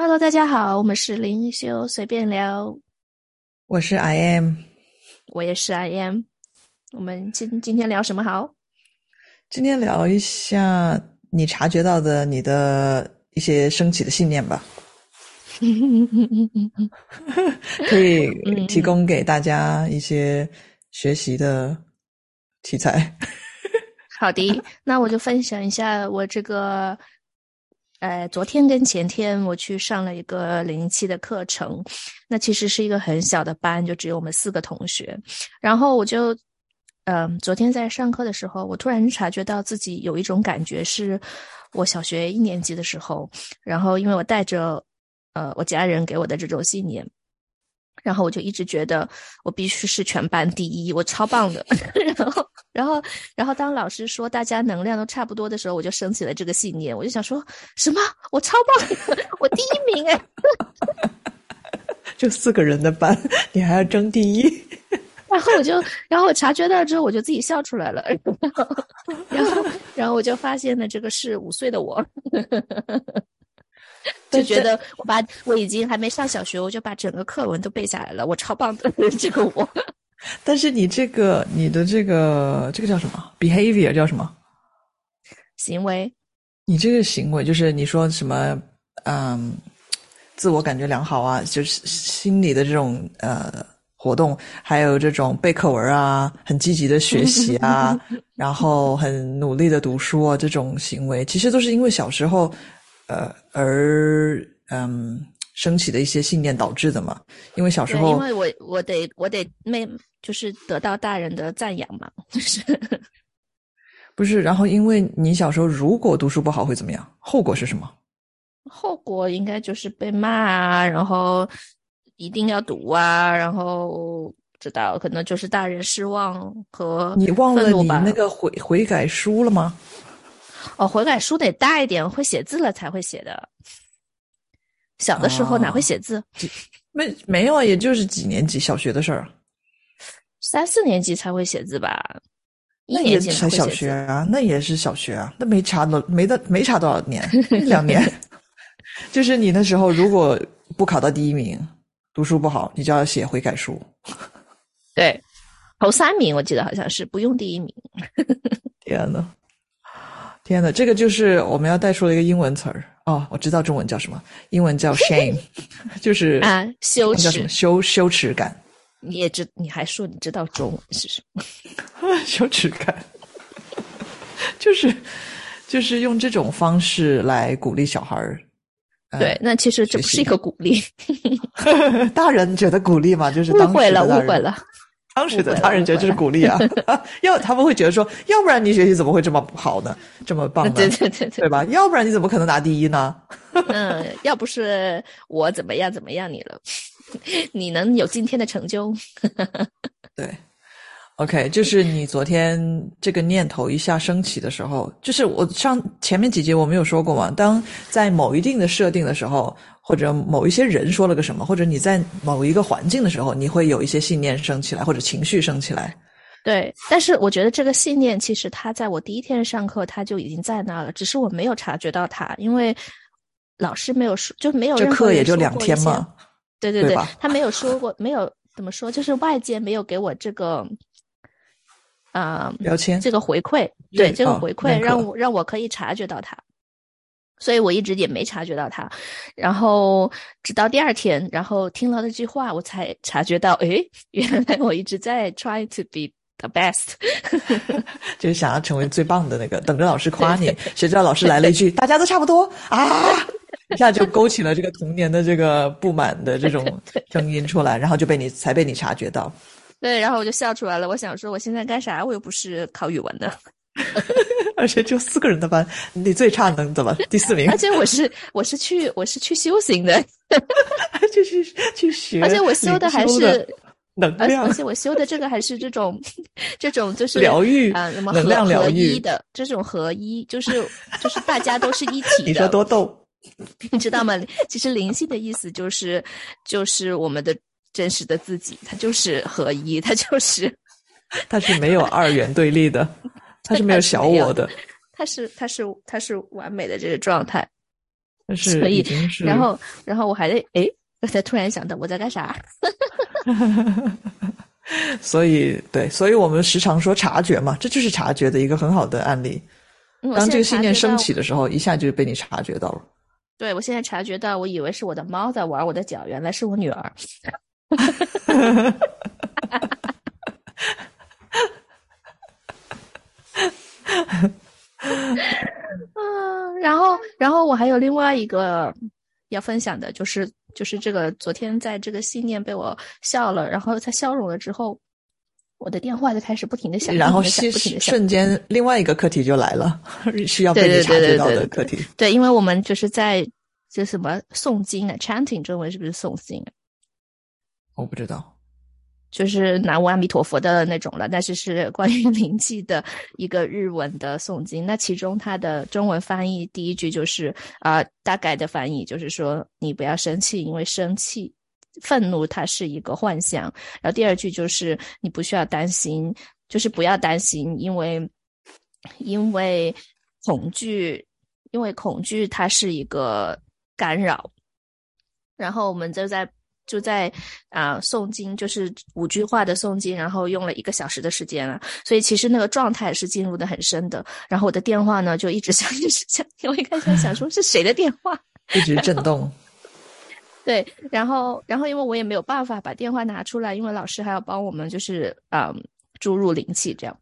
Hello，大家好，我们是灵修随便聊，我是 I am，我也是 I am。我们今今天聊什么好？今天聊一下你察觉到的你的一些升起的信念吧，可以提供给大家一些学习的题材。好的，那我就分享一下我这个。呃，昨天跟前天我去上了一个零七的课程，那其实是一个很小的班，就只有我们四个同学。然后我就，嗯，昨天在上课的时候，我突然察觉到自己有一种感觉，是我小学一年级的时候，然后因为我带着，呃，我家人给我的这种信念。然后我就一直觉得我必须是全班第一，我超棒的。然后，然后，然后当老师说大家能量都差不多的时候，我就升起了这个信念。我就想说什么？我超棒，我第一名哎！就四个人的班，你还要争第一？然后我就，然后我察觉到之后，我就自己笑出来了。然后，然后我就发现了，这个是五岁的我。就觉得我把我已经还没上小学，我就把整个课文都背下来了，我超棒的 这个我。但是你这个你的这个这个叫什么？behavior 叫什么？行为。你这个行为就是你说什么？嗯，自我感觉良好啊，就是心理的这种呃活动，还有这种背课文啊，很积极的学习啊，然后很努力的读书啊，这种行为，其实都是因为小时候。呃，而嗯，升起的一些信念导致的嘛？因为小时候，因为我我得我得没就是得到大人的赞扬嘛，就是不是？然后因为你小时候如果读书不好会怎么样？后果是什么？后果应该就是被骂啊，然后一定要读啊，然后知道可能就是大人失望和你忘了你那个悔悔改书了吗？哦，悔改书得大一点，会写字了才会写的。小的时候哪会写字？没没有啊，也就是几年级小学的事儿。三四年级才会写字吧？那也才小学啊，那也是小学啊，那没差多没的没差多少年，两年。就是你那时候如果不考到第一名，读书不好，你就要写悔改书。对，头三名我记得好像是不用第一名。天呐。天呐，这个就是我们要带出的一个英文词儿哦，我知道中文叫什么，英文叫 shame，就是啊羞耻，叫什么羞羞耻感。你也知，你还说你知道中文是什么？羞耻感，就是就是用这种方式来鼓励小孩儿。对，那其实这不是一个鼓励，大人觉得鼓励嘛，就是误会了，误会了。当时的大人觉得这是鼓励啊，要他们会觉得说，要不然你学习怎么会这么好呢？这么棒呢？对对对对，对吧？要不然你怎么可能拿第一呢？嗯，要不是我怎么样怎么样你了，你能有今天的成就？对。OK，就是你昨天这个念头一下升起的时候，就是我上前面几节我没有说过嘛。当在某一定的设定的时候，或者某一些人说了个什么，或者你在某一个环境的时候，你会有一些信念升起来，或者情绪升起来。对，但是我觉得这个信念其实它在我第一天上课它就已经在那了，只是我没有察觉到它，因为老师没有说，就没有这课也就两天嘛。对对对，他没有说过，没有怎么说，就是外界没有给我这个。啊，标签这个回馈，对这个回馈让我让我可以察觉到它，所以我一直也没察觉到他，然后直到第二天，然后听了那句话，我才察觉到，诶，原来我一直在 try to be the best，就是想要成为最棒的那个，等着老师夸你，谁知道老师来了一句，大家都差不多啊，一下就勾起了这个童年的这个不满的这种 声音出来，然后就被你才被你察觉到。对，然后我就笑出来了。我想说，我现在干啥？我又不是考语文的，而且只有四个人的班，你最差能怎么？第四名。而且我是我是去我是去修行的，就是去学。而且我修的还是能量，而且我修的这个还是这种这种就是疗愈啊，什么能量疗愈的这种合一，就是就是大家都是一体的。你说多逗，你知道吗？其实灵性的意思就是就是我们的。真实的自己，它就是合一，它就是，它是没有二元对立的，它是没有 小我的，他是他是他是完美的这个状态。是所以然后然后我还得诶，才突然想到我在干啥。所以对，所以我们时常说察觉嘛，这就是察觉的一个很好的案例。当这个信念升起的时候，一下就被你察觉到了。对我现在察觉到，我以为是我的猫在玩我的脚，原来是我女儿。嗯，然后，然后我还有另外一个要分享的，就是就是这个昨天在这个信念被我笑了，然后他消融了之后，我的电话就开始不停的响，然后瞬间，另外一个课题就来了，需要被你察觉到的课题。对，因为我们就是在这什么诵经啊，chanting 中文是不是诵经啊？我不知道，就是南无阿弥陀佛的那种了，但是是关于 灵气的一个日文的诵经。那其中它的中文翻译第一句就是啊、呃大概的翻译就是说你不要生气，因为生气、愤怒它是一个幻象。然后第二句就是你不需要担心，就是不要担心，因为因为恐惧，因为恐惧它是一个干扰。然后我们就在就在啊、诵经，就是五句话的诵经，然后用了一个小时的时间了，所以其实那个状态是进入的很深的。然后我的电话呢就一直响，一直响，我一开始想说是谁的电话，一直震动。对，然后然后因为我也没有办法把电话拿出来，因为老师还要帮我们就是嗯注入灵气这样，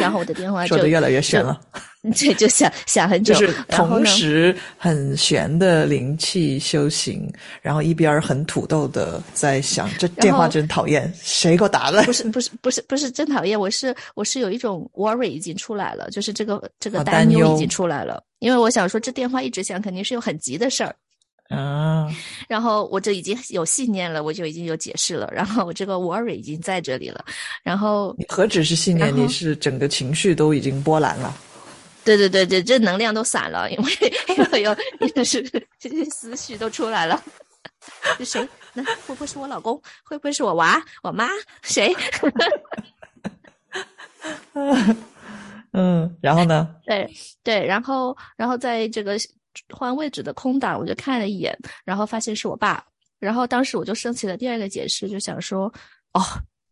然后我的电话就说的越来越玄了，这就想想很久，就是同时很玄的灵气修行，然后一边儿很土豆的在想，这电话真讨厌，谁给我打的？不是不是不是不是真讨厌，我是我是有一种 worry 已经出来了，就是这个这个啊担忧已经出来了，因为我想说这电话一直响，肯定是有很急的事儿。啊，然后我就已经有信念了，我就已经有解释了，然后我这个 worry 已经在这里了，然后你何止是信念，你是整个情绪都已经波澜了。对对对对，这能量都散了，因为有 因为是这些思绪都出来了。是谁？那会不会是我老公？会不会是我娃、我妈？谁？嗯，然后呢？对对，然后然后在这个换位置的空档，我就看了一眼，然后发现是我爸，然后当时我就升起了第二个解释，就想说，哦，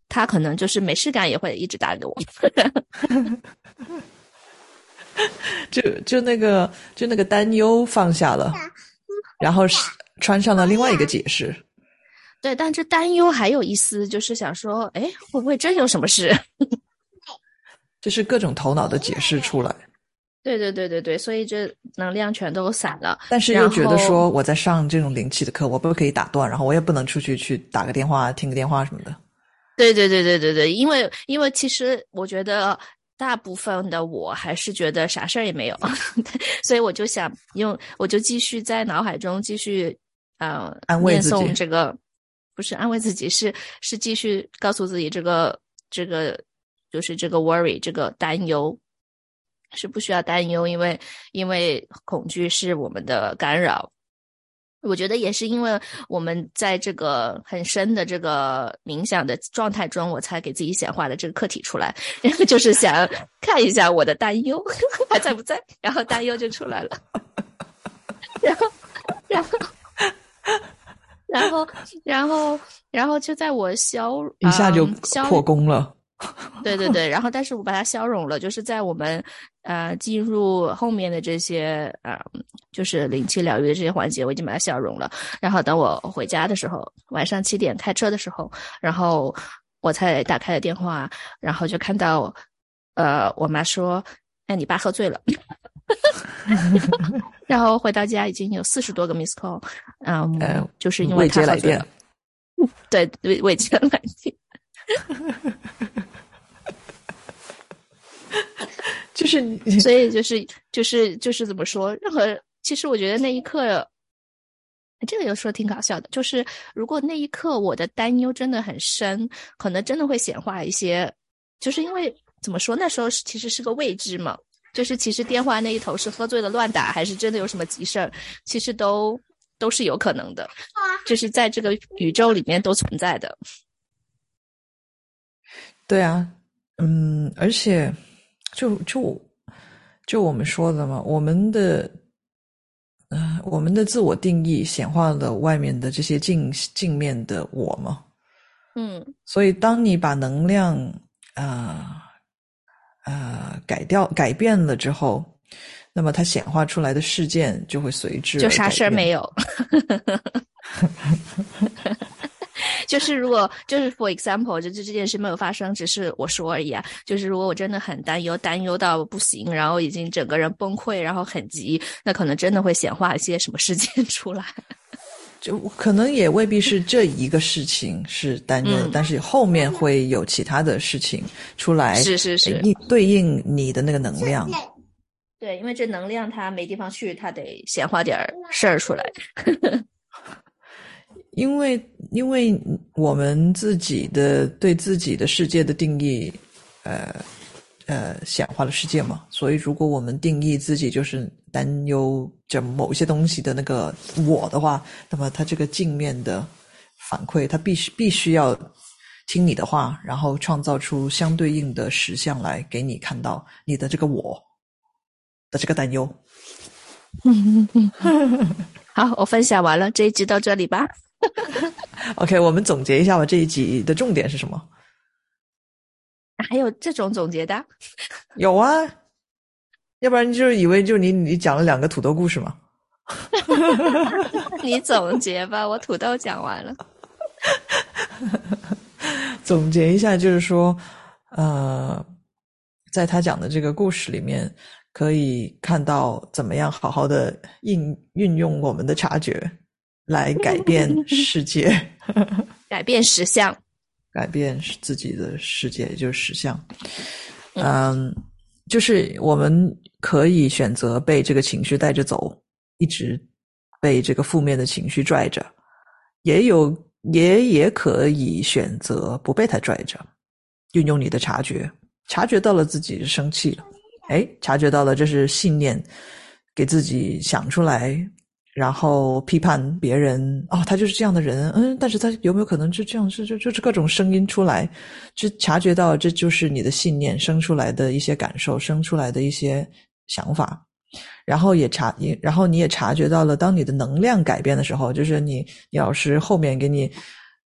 他可能就是没事干也会一直打给我。就就那个就那个担忧放下了，然后是穿上了另外一个解释。对，但这担忧还有一丝，就是想说，哎，会不会真有什么事？就是各种头脑的解释出来，对对对对对，所以这能量全都散了。但是又觉得说我在上这种灵气的课，我不可以打断，然后我也不能出去去打个电话、听个电话什么的。对对对对对对，因为因为其实我觉得大部分的我还是觉得啥事儿也没有，所以我就想用，我就继续在脑海中继续呃安慰自己这个，不是安慰自己，是是继续告诉自己这个这个就是这个 worry 这个担忧。是不需要担忧，因为因为恐惧是我们的干扰，我觉得也是因为我们在这个很深的这个冥想的状态中，我才给自己显化的这个课题出来，然后就是想看一下我的担忧 还在不在，然后担忧就出来了，然后，然后，然后，然后，然后就在我消一下就破功了。对对对，然后但是我把它消融了，就是在我们呃进入后面的这些呃，就是灵气疗愈的这些环节，我已经把它消融了。然后等我回家的时候，晚上七点开车的时候，然后我才打开了电话，然后就看到呃我妈说：“哎，你爸喝醉了。”然后回到家已经有四十多个 miss call，嗯，呃就是因为未接来电他喝醉了。对未未接来电。就是 所以就是就是就是怎么说？任何其实我觉得那一刻，这个有时候挺搞笑的。就是如果那一刻我的担忧真的很深，可能真的会显化一些。就是因为怎么说，那时候是其实是个未知嘛。就是其实电话那一头是喝醉了乱打，还是真的有什么急事儿，其实都都是有可能的。就是在这个宇宙里面都存在的。对啊，嗯，而且就就就我们说的嘛，我们的，呃，我们的自我定义显化了外面的这些镜镜面的我嘛。嗯，所以当你把能量啊呃改掉改变了之后，那么它显化出来的事件就会随之就啥事儿没有。就是如果就是 for example，就这这件事没有发生，只是我说而已啊。就是如果我真的很担忧，担忧到不行，然后已经整个人崩溃，然后很急，那可能真的会显化一些什么事件出来。就可能也未必是这一个事情是担忧，但是后面会有其他的事情出来，是是是，应对应你的那个能量。对，因为这能量它没地方去，它得显化点事儿出来。因为，因为我们自己的对自己的世界的定义，呃，呃，显化了世界嘛。所以，如果我们定义自己就是担忧着某些东西的那个我的话，那么它这个镜面的反馈，它必须必须要听你的话，然后创造出相对应的实相来给你看到你的这个我的这个担忧。好，我分享完了，这一集到这里吧。OK，我们总结一下吧。这一集的重点是什么？还有这种总结的？有啊，要不然你就是以为就你你讲了两个土豆故事吗？你总结吧，我土豆讲完了。总结一下，就是说，呃，在他讲的这个故事里面，可以看到怎么样好好的应运用我们的察觉。来改变世界，改变实相，改变自己的世界，也就是实相。嗯，就是我们可以选择被这个情绪带着走，一直被这个负面的情绪拽着；也有，也也可以选择不被它拽着，运用你的察觉，察觉到了自己生气了，哎，察觉到了这是信念，给自己想出来。然后批判别人哦，他就是这样的人，嗯，但是他有没有可能就这样？就就就是各种声音出来，就察觉到这就是你的信念生出来的一些感受，生出来的一些想法，然后也察，然后你也察觉到了，当你的能量改变的时候，就是你你老师后面给你，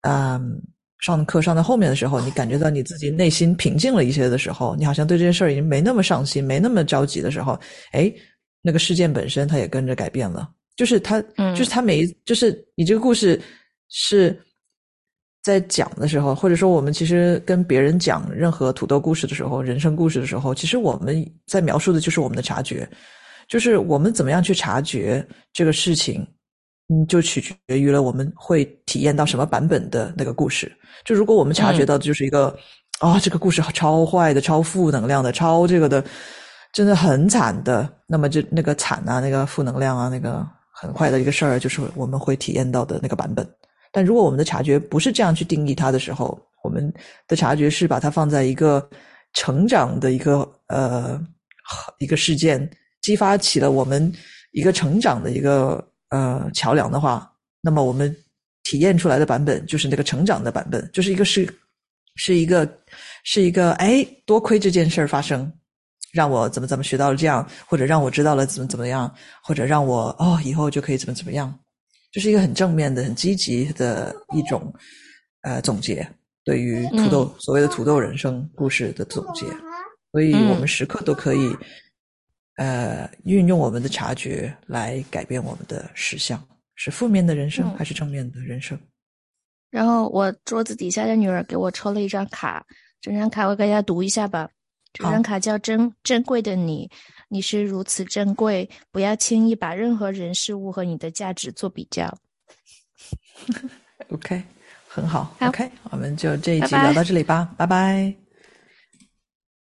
嗯，上课上到后面的时候，你感觉到你自己内心平静了一些的时候，你好像对这件事儿已经没那么上心，没那么着急的时候，哎，那个事件本身它也跟着改变了。就是他，就是他每一，就是你这个故事是在讲的时候，或者说我们其实跟别人讲任何土豆故事的时候，人生故事的时候，其实我们在描述的就是我们的察觉，就是我们怎么样去察觉这个事情，嗯，就取决于了我们会体验到什么版本的那个故事。就如果我们察觉到的就是一个啊，这个故事超坏的、超负能量的、超这个的，真的很惨的，那么就那个惨啊，那个负能量啊，那个。很快的一个事儿，就是我们会体验到的那个版本。但如果我们的察觉不是这样去定义它的时候，我们的察觉是把它放在一个成长的一个呃一个事件，激发起了我们一个成长的一个呃桥梁的话，那么我们体验出来的版本就是那个成长的版本，就是一个是是一个是一个哎，多亏这件事儿发生。让我怎么怎么学到了这样，或者让我知道了怎么怎么样，或者让我哦以后就可以怎么怎么样，就是一个很正面的、很积极的一种呃总结，对于土豆所谓的土豆人生故事的总结。所以我们时刻都可以呃运用我们的察觉来改变我们的实相，是负面的人生还是正面的人生？然后我桌子底下的女儿给我抽了一张卡，这张卡我给大家读一下吧。这张卡叫珍珍贵的你，你是如此珍贵，不要轻易把任何人事物和你的价值做比较。OK，很好。OK，我们就这一集聊到这里吧，拜拜。